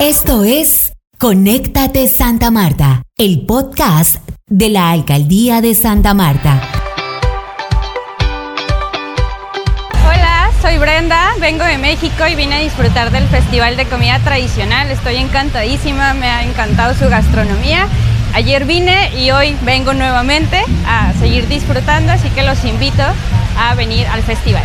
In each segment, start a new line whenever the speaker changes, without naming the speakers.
Esto es Conéctate Santa Marta, el podcast de la Alcaldía de Santa Marta.
Hola, soy Brenda, vengo de México y vine a disfrutar del Festival de Comida Tradicional. Estoy encantadísima, me ha encantado su gastronomía. Ayer vine y hoy vengo nuevamente a seguir disfrutando, así que los invito a venir al festival.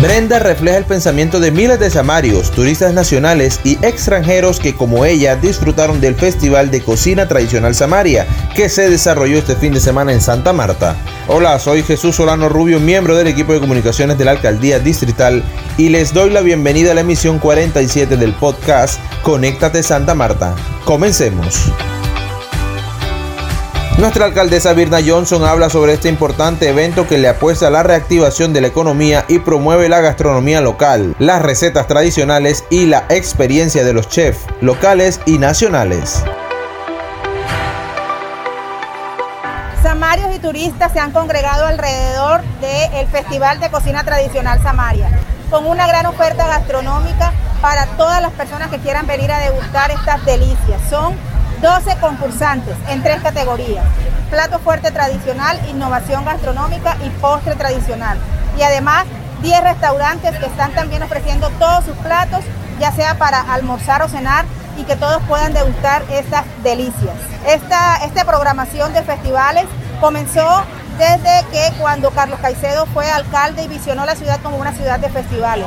Brenda refleja el pensamiento de miles de samarios, turistas nacionales y extranjeros que como ella disfrutaron del Festival de Cocina Tradicional Samaria que se desarrolló este fin de semana en Santa Marta. Hola, soy Jesús Solano Rubio, miembro del equipo de comunicaciones de la Alcaldía Distrital y les doy la bienvenida a la emisión 47 del podcast Conéctate Santa Marta. Comencemos. Nuestra alcaldesa Birna Johnson habla sobre este importante evento que le apuesta a la reactivación de la economía y promueve la gastronomía local, las recetas tradicionales y la experiencia de los chefs locales y nacionales.
Samarios y turistas se han congregado alrededor del Festival de Cocina Tradicional Samaria, con una gran oferta gastronómica para todas las personas que quieran venir a degustar estas delicias. Son 12 concursantes en tres categorías. Plato fuerte tradicional, innovación gastronómica y postre tradicional. Y además 10 restaurantes que están también ofreciendo todos sus platos, ya sea para almorzar o cenar y que todos puedan degustar estas delicias. Esta, esta programación de festivales comenzó desde que cuando Carlos Caicedo fue alcalde y visionó la ciudad como una ciudad de festivales.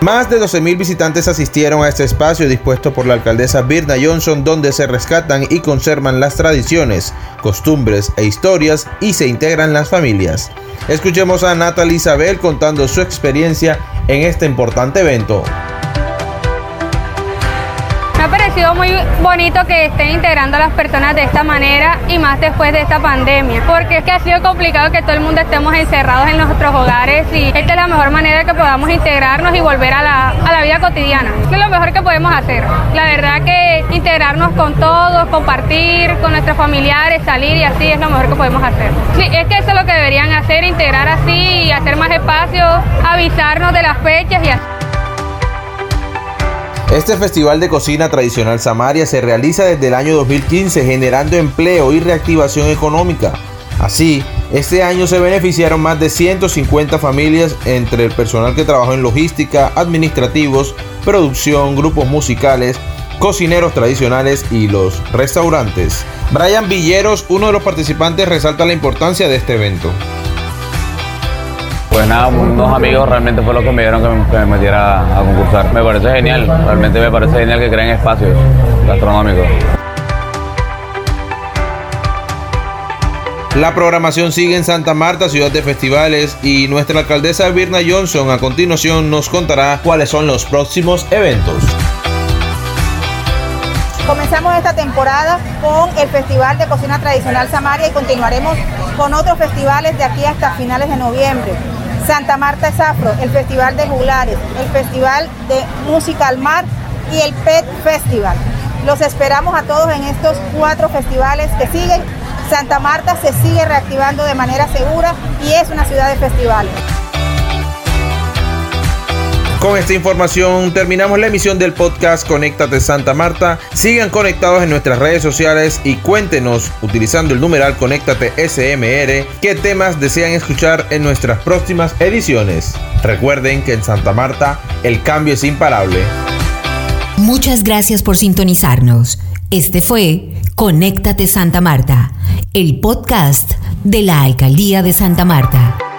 Más de 12.000 visitantes asistieron a este espacio dispuesto por la alcaldesa Birna Johnson donde se rescatan y conservan las tradiciones, costumbres e historias y se integran las familias. Escuchemos a Natalie Isabel contando su experiencia en este importante evento.
Parecido muy bonito que estén integrando a las personas de esta manera y más después de esta pandemia, porque es que ha sido complicado que todo el mundo estemos encerrados en nuestros hogares y esta es la mejor manera que podamos integrarnos y volver a la, a la vida cotidiana. Es lo mejor que podemos hacer. La verdad que integrarnos con todos, compartir con nuestros familiares, salir y así es lo mejor que podemos hacer. Sí, es que eso es lo que deberían hacer, integrar así y hacer más espacios, avisarnos de las fechas y así.
Este festival de cocina tradicional Samaria se realiza desde el año 2015 generando empleo y reactivación económica. Así, este año se beneficiaron más de 150 familias entre el personal que trabajó en logística, administrativos, producción, grupos musicales, cocineros tradicionales y los restaurantes. Brian Villeros, uno de los participantes, resalta la importancia de este evento.
Pues nada, unos amigos realmente fue lo que me dieron que me, que me metiera a concursar. Me parece genial, realmente me parece genial que creen espacios gastronómicos.
La programación sigue en Santa Marta, ciudad de festivales, y nuestra alcaldesa Birna Johnson a continuación nos contará cuáles son los próximos eventos.
Comenzamos esta temporada con el Festival de Cocina Tradicional Samaria y continuaremos con otros festivales de aquí hasta finales de noviembre. Santa Marta es Afro, el Festival de Juglares, el Festival de Música al Mar y el PET Festival. Los esperamos a todos en estos cuatro festivales que siguen. Santa Marta se sigue reactivando de manera segura y es una ciudad de festivales.
Con esta información terminamos la emisión del podcast Conéctate Santa Marta. Sigan conectados en nuestras redes sociales y cuéntenos utilizando el numeral Conéctate SMR qué temas desean escuchar en nuestras próximas ediciones. Recuerden que en Santa Marta el cambio es imparable.
Muchas gracias por sintonizarnos. Este fue Conéctate Santa Marta, el podcast de la Alcaldía de Santa Marta.